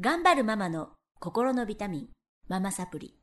頑張るママの心のビタミン、ママサプリ。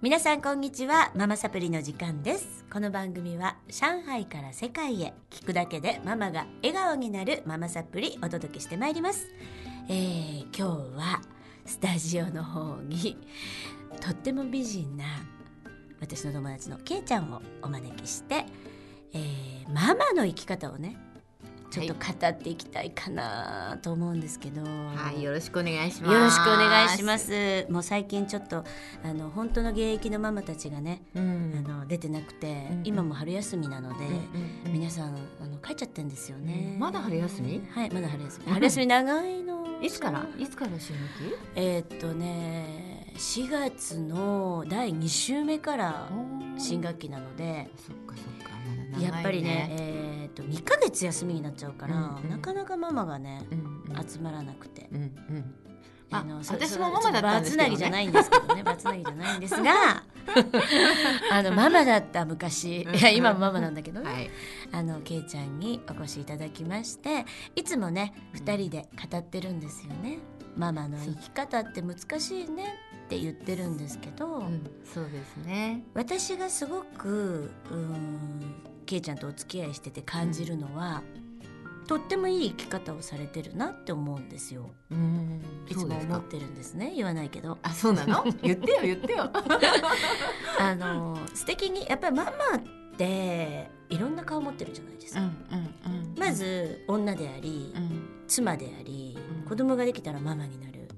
皆さんこんにちは、ママサプリの時間です。この番組は上海から世界へ聞くだけでママが笑顔になるママサプリお届けしてまいります。えー、今日はスタジオの方にとっても美人な私の友達のけいちゃんをお招きして、えーママの生き方をねちょっと語っていきたいかなと思うんですけど、はい、よろしくお願いします。よろしくお願いしま。す。もう最近ちょっとあの本当の現役のママたちがね、うあん。の出てなくて、うん今も春休みなので、うん皆さんあの帰っちゃってんですよね。うんまだ春休み？はい、まだ春休み。春休み長いの。いつから？いつから新学えーっとね、4月の第2週目から期？新学期なので。そっかそっか。ね。やっぱりね、。えーっと2ヶ月休みになっちゃうから、うんうん。なかなかママがね、うんうん。集まらなくて、うんうん。あそ私もママだったんですけどね。バツナギじゃないんですけどね。バツナギじゃないんですが あのママだった昔いや今もママなんだけどね、はい。あのけいちゃんにお越しいただきましていつもねうん2人で語ってるんですよね、ママの生き方って難しいねって言ってるんですけど、うん、そうですね。私がすごくうーんけいちゃんとお付き合いしてて感じるのは、とってもいい生き方をされてるなって思うんですよ。うん。いつも思ってるんですね。言わないけど。あ、そうなの？言ってよ言ってよ。あの素敵にやっぱりママっていろんな顔持ってるじゃないですか、うんうんまず女であり、うん。妻であり、うん。子供ができたらママになる。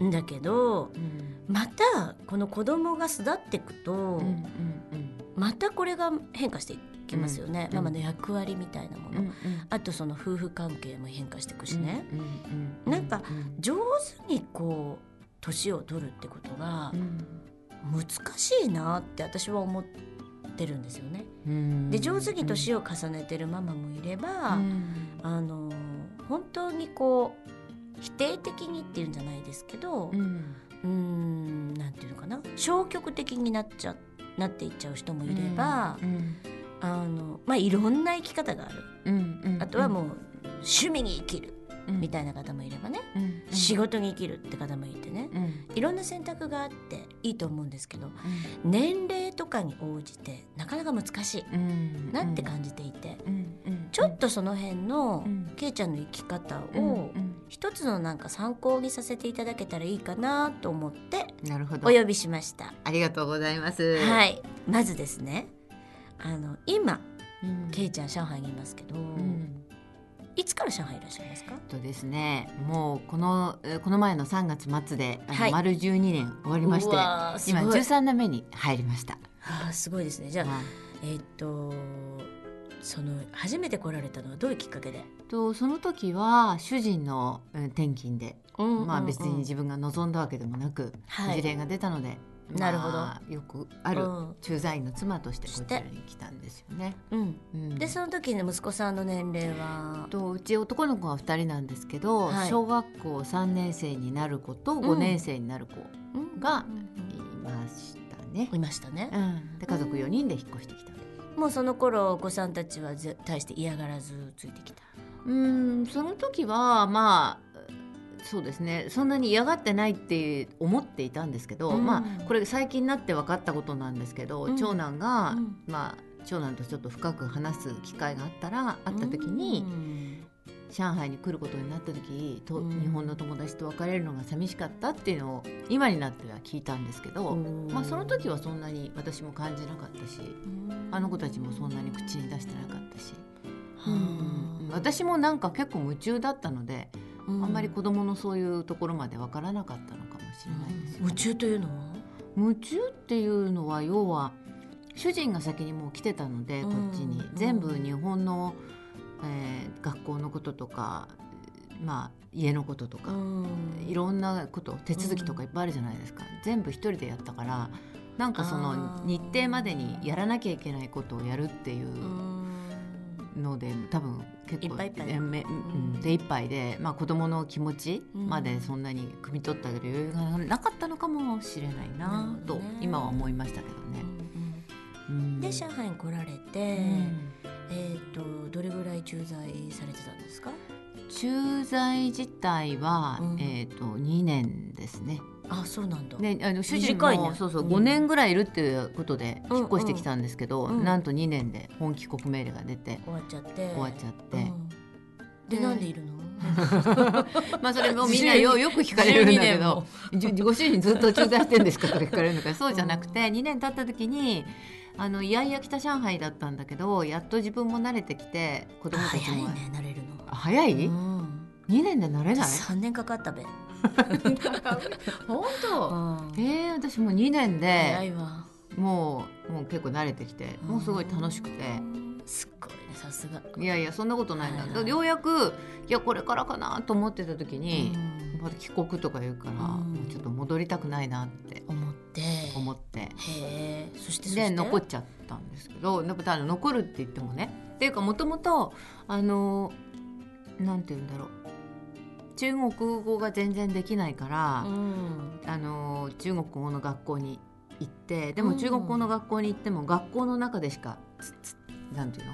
うん。んだけどうん。またこの子供が巣立っていくと、うんうんまたこれが変化していきますよね、うんママの役割みたいなもの、あとその夫婦関係も変化していくしね、うなんか上手にこう年を取るってことがうん難しいなって私は思ってるんですよね。うん。で上手に年を重ねてるママもいれば、うん。あの本当にこう否定的にっていうんじゃないですけどうん。うーんなんていうのかな。消極的になっちゃなっていっちゃう人もいれば、うんあのまあいろんな生き方がある。うんうんあとはもう趣味に生きる。うん。みたいな方もいればね、うん仕事に生きるって方もいてね、うん。いろんな選択があっていいと思うんですけど年齢とかに応じてなかなか難しい。うんなって感じていて、うんうんちょっとその辺のうん。けいちゃんの生き方うんを一つのなんか参考にさせていただけたらいいかなと思ってなるほど。お呼びしました。ありがとうございます。はい、まずですねあの今うんけいちゃん上海にいますけど、うんいつから上海いらっしゃいますか？とですねもうこのえーこの前の3月末ではい。丸12年終わりまして今13年目に入りました。あーすごいですね。じゃあ、はい。えーっとその初めて来られたのはどういうきっかけで、とその時は主人のうん転勤でまあ別に自分が望んだわけでもなくはい。事例が出たのでなるほど。まあよくあるうん。駐在員の妻としてこちらに来たんですよね。うん、うん。でその時の息子さんの年齢は？とうち男の子が2人なんですけど、はい。小学校3年生になる子と5年生になる子うんがうん。いましたね。いましたね、うん、で家族4人で引っ越してきた。もうその頃お子さんたちはぜ対して嫌がらずついてきた？うんその時はまあそうですね。そんなに嫌がってないって思っていたんですけど、うん。まあこれ最近になって分かったことなんですけど、うん。長男が、うん。まあ長男とちょっと深く話す機会があったらあった時に、うん。上海に来ることになった時と、うん。日本の友達と別れるのが寂しかったっていうのを今になっては聞いたんですけど、まあ、その時はそんなに私も感じなかったしあの子たちもそんなに口に出してなかったし、はあ私もなんか結構夢中だったので、うあんまり子供のそういうところまで分からなかったのかもしれないですよ、夢中というのは？夢中っていうのは要は主人が先にもう来てたのでこっちに、うん。全部日本の、えー学校のこととかまあ家のこととか、いろんなこと手続きとかいっぱいあるじゃないですか、全部一人でやったからなんかそあのー。日程までにやらなきゃいけないことをやるっていううんので多分結構いっぱいで、まあ、子供の気持ちまでそんなに汲み取ってあげる余裕がなかったのかもしれないなと今は思いましたけどね。うん。で上海に来られて、うん。えっ、とどれぐらい駐在されてたんですか？駐在自体は、うん。えっ、と2年ですね。あそうなんだ、ね、あの主人短いね。もそうそう。うん。5年ぐらいいるっていうことでうん引っ越してきたんですけど、うん。なんと2年で本帰国命令が出て終わっちゃって。終わっちゃって、うん。ででなんでいるの？まあそれもみんなよよく聞かれるんだけど12じご主人ずっと駐在してんですかとか聞かれるのか。そうじゃなくて2年経った時にあのいやいや北上海だったんだけどやっと自分も慣れてきて子供たちも。早いね慣れるの。あ早い、うん2年で慣れない？3年かかったべ。本当？うん。えー、私もう2年でもうもう結構慣れてきてもうすごい楽しくて。すっごいねさすが。いやいやそんなことないんだ、はいはいようやくいやこれからかなと思ってた時に、うん。また帰国とか言うから、うん。もうちょっと戻りたくないなって思って。思って。へえ。そしてでて？残っちゃったんですけどやっぱ残るって言ってもね。っていうかもともとあのなんて言うんだろう中国語が全然できないから、うん。あの中国語の学校に行ってでうん。も中国語の学校に行っても学校の中でしかていうの？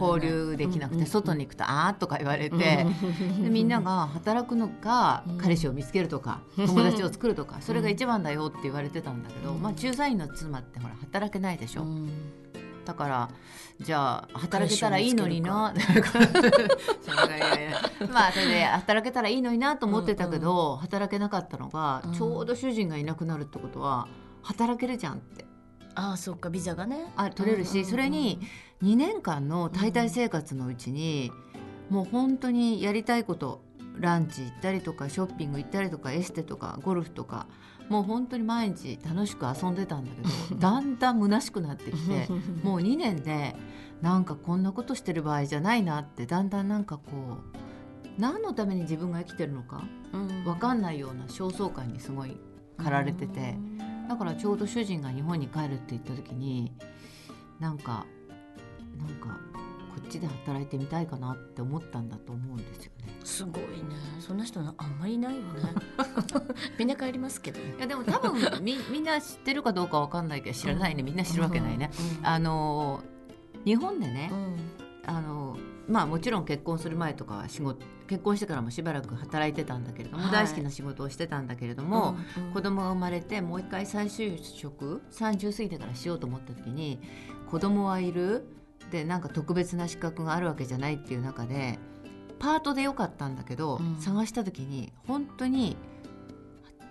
交流できなくて、うん。外に行くと「あー」とか言われて、でみんなが働くのか、うん。彼氏を見つけるとか友達を作るとかそれが一番だよって言われてたんだけど、うん。まあ、駐在員の妻ってほら働けないでしょ、うんだからじゃあ働けたらいいのにな まあそれで働けたらいいのになと思ってたけど、働けなかったのが、うん。ちょうど主人がいなくなるってことは働けるじゃんって。ああそっかビザがね。あ取れるし、うんうんうんそれに2年間の滞在生活のうちに、もう本当にやりたいことランチ行ったりとかショッピング行ったりとかエステとかゴルフとかもう本当に毎日楽しく遊んでたんだけど だんだん虚しくなってきて もう2年でなんかこんなことしてる場合じゃないなってだんだんなんかこう何のために自分が生きてるのか分かんないような焦燥感にすごい駆られてて。だからちょうど主人が日本に帰るって言った時になんかなんかこっちで働いてみたいかなって思ったんだと思うんですよね。すごいね。そんな人なあんまりいないよね。みんな帰りますけどいやでも多分 みみんな知ってるかどうかわかんないけど知らないね。みんな知るわけないね。あの日本でねう、ん。あのまあもちろん結婚する前とかは仕事結婚してからもしばらく働いてたんだけれども、はい。大好きな仕事をしてたんだけれども、うんうん。子供が生まれてもう一回再就職30過ぎてからしようと思った時に子供はいるでなんか特別な資格があるわけじゃないっていう中でパートでよかったんだけど、うん。探した時に本当に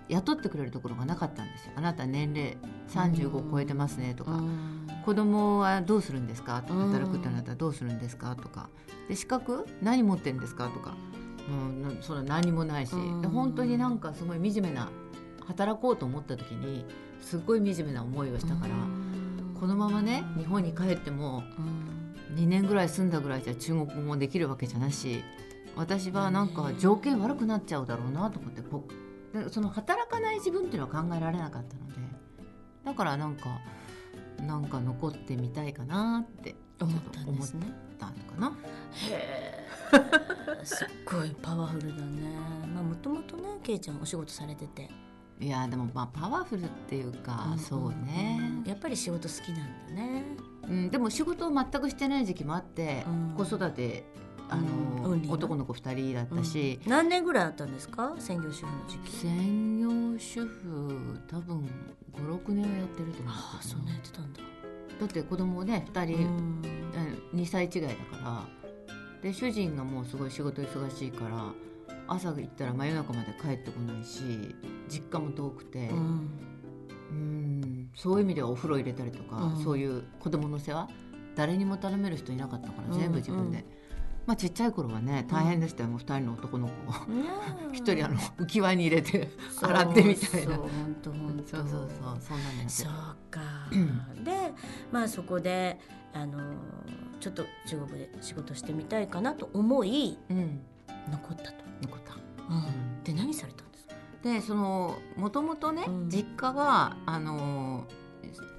雇ってくれるところがなかったんですよ。あなた年齢35超えてますねとか、うん。子供はどうするんですか？うん。働くってなったらどうするんですか？とか。で資格何持ってるんですか？とか、うん、なそれは何もないし、うん。で本当になんかすごい惨めな働こうと思った時にすっごい惨めな思いをしたから、このままね日本に帰ってもうん。2年ぐらい住んだぐらいじゃ中国語もできるわけじゃないし私はなんか条件悪くなっちゃうだろうなと思ってこでその働かない自分っていうのは考えられなかったのでだからなんかなんか残ってみたいかなって思ったんですね。たのかな。へえすっごいパワフルだね。まあもともとねけいちゃんお仕事されてていやでもまあパワフルっていうか、んそうね、やっぱり仕事好きなんだね。うん、でも仕事を全くしてない時期もあって、うん。子育てあの、うんうん男の子2人だったし、うん。何年ぐらいあったんですか？専業主婦の時期。専業主婦多分56年はやってると思うああそんなやってたんだ。だって子供ね2う人、ん2歳違いだから。で主人がもうすごい仕事忙しいから朝行ったら真夜中まで帰ってこないし実家も遠くて、うん。うん。そういう意味ではお風呂入れたりとか、うん。そういう子供の世話誰にも頼める人いなかったからうん全部自分で、うん。まあちっちゃい頃はね大変でしたよ、もう2人の男の子を。一人あの浮き輪に入れて洗ってみたいな。そうそうそうそうそんなのそうたか。でまあそこであのちょっと中国で仕事してみたいかなと思いうん残ったと、残った。うん、で何されたんですか？でそのもともとね、うん。実家があの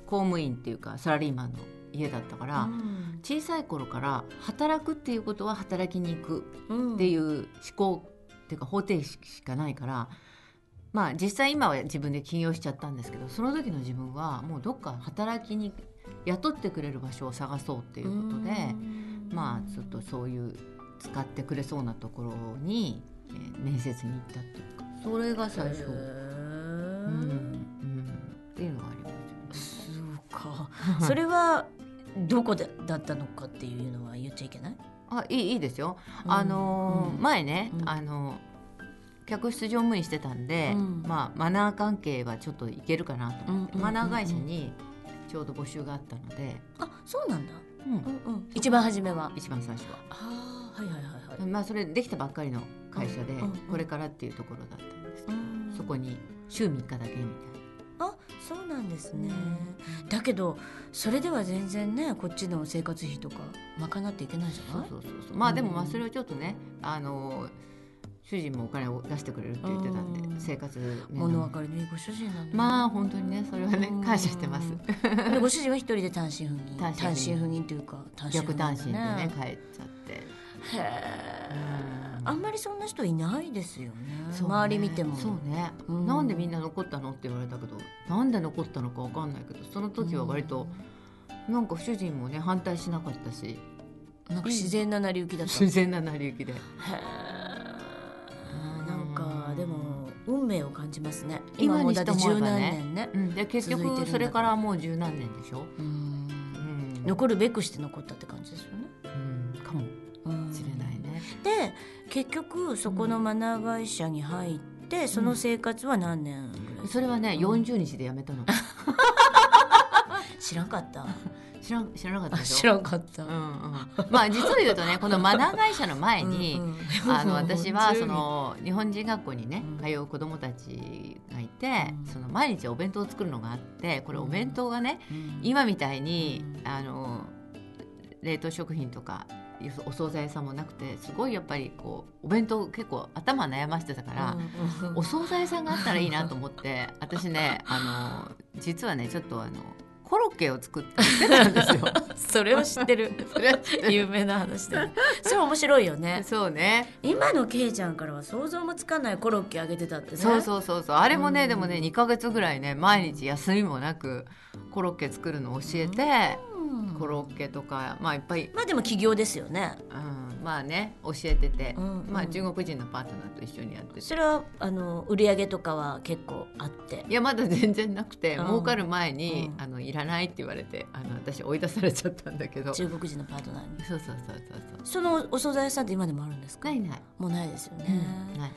公務員っていうかサラリーマンの家だったから、うん。小さい頃から働くっていうことは働きに行くうん。っていう思考っていうか方程式しかないからまあ実際今は自分で起業しちゃったんですけどその時の自分はもうどっか働きに雇ってくれる場所を探そうっていうことでまあちょっとそういう使ってくれそうなところに、えー面接に行ったっていうか。それが最初、へうんうん、っていうのがありますよね。そうか。それはどこでだったのかっていうのは言っちゃいけない？あいいいいですよ。うん。あのーうん。前ね、うん。あの客室乗務員してたんで、うん。まあマナー関係はちょっといけるかなと思って、マナー会社にちょうど募集があったので、あそうなんだ、うん。うんうん、一番初めは。一番最初は。はいはいはいはい、まあそれできたばっかりの会社で、これからっていうところだったんです。けど、うん。そこに週3日だけみたいあそうなんですね、うんだけどそれでは全然ねこっちの生活費とか賄っていけないじゃな。ない？そうそうそうそう。まあでもまあそれをちょっとね、あの主人もお金を出してくれるって言ってたんで、うん。生活物分かりのいいご主人なんだね。まあ本当にねそれはねうん感謝してます。でご主人は一人で単身赴任。単身赴任。というか単身赴任逆単身でだね。帰っちゃって。あんまりそんな人いないですよね。ね。周り見ても。そうね、うん。なんでみんな残ったの？って言われたけどなんで残ったのかわかんないけどその時は割と、なんか主人もね反対しなかったし。なんか自然な成り行きだった。自然な成り行きで。へえなんかでも運命を感じますね。今もうだって十何ばね。年ねうん、で結局それからもう十何年でしょ、うん。うん。残るべくして残ったって感じですよねで結局そこのマナー会社に入ってその生活は何年ぐらい？それはね、うん40日で辞めたの。知らんかった。知らん知らなかったでしょ？知らんかった。うんうん、まあ実を言うとね このマナー会社の前に、うんうん。あの 私はそ本の日本人学校にねうん。通う子どもたちがいて、うん。その毎日お弁当を作るのがあってこれお弁当がね、今みたいに、うんあの冷凍食品とかお惣菜屋さんもなくてすごいやっぱりこうお弁当結構頭悩ましてたから、うんうんお惣菜屋さんがあったらいいなと思って 私ねあの実はねちょっとあの コロッケを作ってたんですよ。それを知ってる。有名な話だねそれ面白いよね。そうね。今のケイちゃんからは想像もつかないコロッケあげてたってね。そうそうそうそう。あれもね、うん。でもね2ヶ月ぐらいね毎日休みもなくコロッケ作るのを教えて、うんコロッケとかまあいっぱい、まあでも起業ですよね。うん、まあね教えてて、うんまあうん中国人のパートナーと一緒にやってて。それはあの売り上げとかは結構あって。いやまだ全然なくて、うん。儲かる前に、うん。あのいらないって言われてあの私追い出されちゃったんだけど。そう中国人のパートナーに。そうそうそうそうそのお惣菜屋さんって今でもあるんですか？ないない、もうないですよね、ない。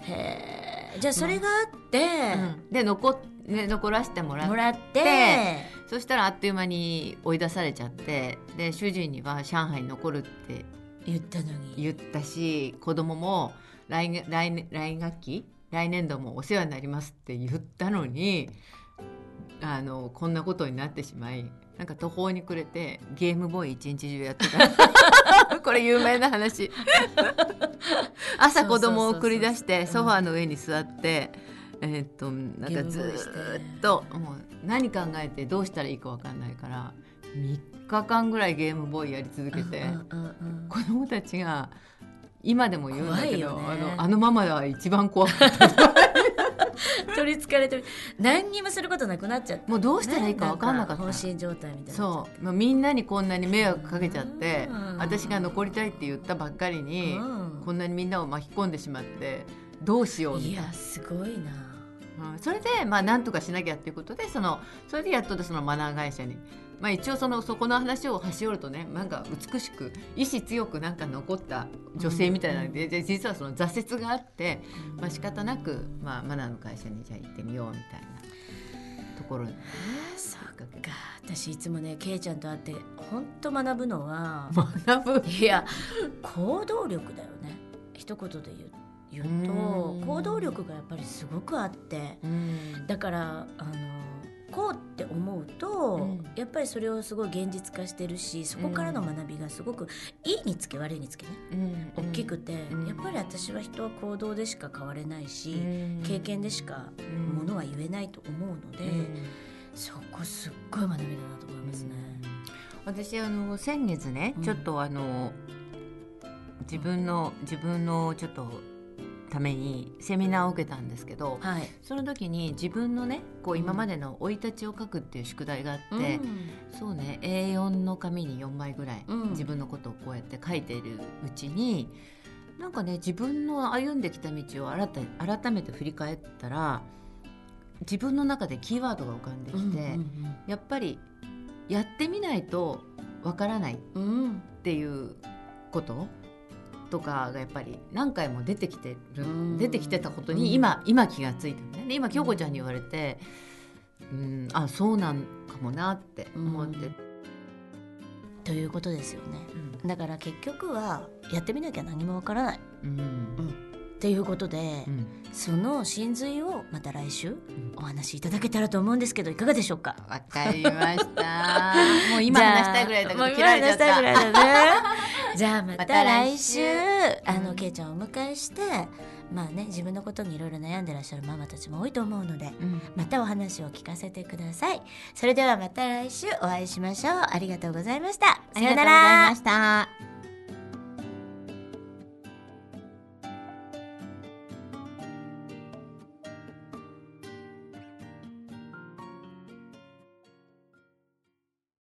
へえじゃあそれがあって、うん。で残っね、残らせてもらって。もらって。そしたらあっという間に追い出されちゃってで主人には上海に残るって言ったのに。言ったし子供も来年来年来学期？来年度もお世話になりますって言ったのにあのこんなことになってしまいなんか途方に暮れてゲームボーイ一日中やってた。これ有名な話。朝子供を送り出してソファーの上に座ってえーっとなんかずーっともう何考えてどうしたらいいか分かんないから3日間ぐらいゲームボーイやり続けて。子供たちが今でも言うんだけど、ね。あのあのママは一番怖かった。取りつかれてる。何にもすることなくなっちゃった。もうどうしたらいいか分かんなかった、放心状態みたいな。そう、まあ、みんなにこんなに迷惑かけちゃってうん。私が残りたいって言ったばっかりに、うん。こんなにみんなを巻き込んでしまってどうしようみたいな。いやすごいな。うん。それでまあなんとかしなきゃっていうことでそのそれでやっとそのマナー会社に、まあ、一応そのそこの話を端折るとねなんか美しく意志強くなんか残った女性みたいなので、で実はその挫折があって、まあ仕方なく、まあ、マナーの会社にじゃあ行ってみようみたいなところに。そっか。私いつもねケイちゃんと会って本当学ぶのは学ぶ？いや行動力だよね。一言で言う言ううん。と行動力がやっぱりすごくあって。うん。だからあのこうって思うと、うん。やっぱりそれをすごい現実化してるしそこからの学びがすごくいいにつけ悪いにつけね大きくて、うん。やっぱり私は人は行動でしか変われないし、うん。経験でしかうんものは言えないと思うので、そこすっごい学びだなと思いますね。私あの先月ね、うん。ちょっとあの自分の自分のちょっとためにセミナーを受けたんですけど、はい。その時に自分のねこう今までの生い立ちを書くっていう宿題があって、そうね A4 の紙に4枚ぐらい、うん。自分のことをこうやって書いているうちになんかね自分の歩んできた道を改め改めて振り返ったら自分の中でキーワードが浮かんできて、うんやっぱりやってみないとわからないっうんうんていうこととかがやっぱり何回も出てきてる、うん。出てきてたことうん。に今,、今気がついたのね。で今京子ちゃんに言われて、うん、あそうなんかもなって思って、ということですよね。うん。だから結局はやってみなきゃ何もわからない。うん。っていうことで、うん。その真髄をまた来週お話しいただけたらと思うんですけどいかがでしょうか？わかりました。もう今話したいぐらいだけど 切られちゃった。いぐらいた。だねじゃあままたた来来週。週あのうん。けいちゃんをお迎えしてまあね自分のことにいろいろ悩んでらっしゃるママたちも多いと思うのでうん。またお話を聞かせてください。それではまた来週お会いしましょう。ありがとうございました。ありがとうございました。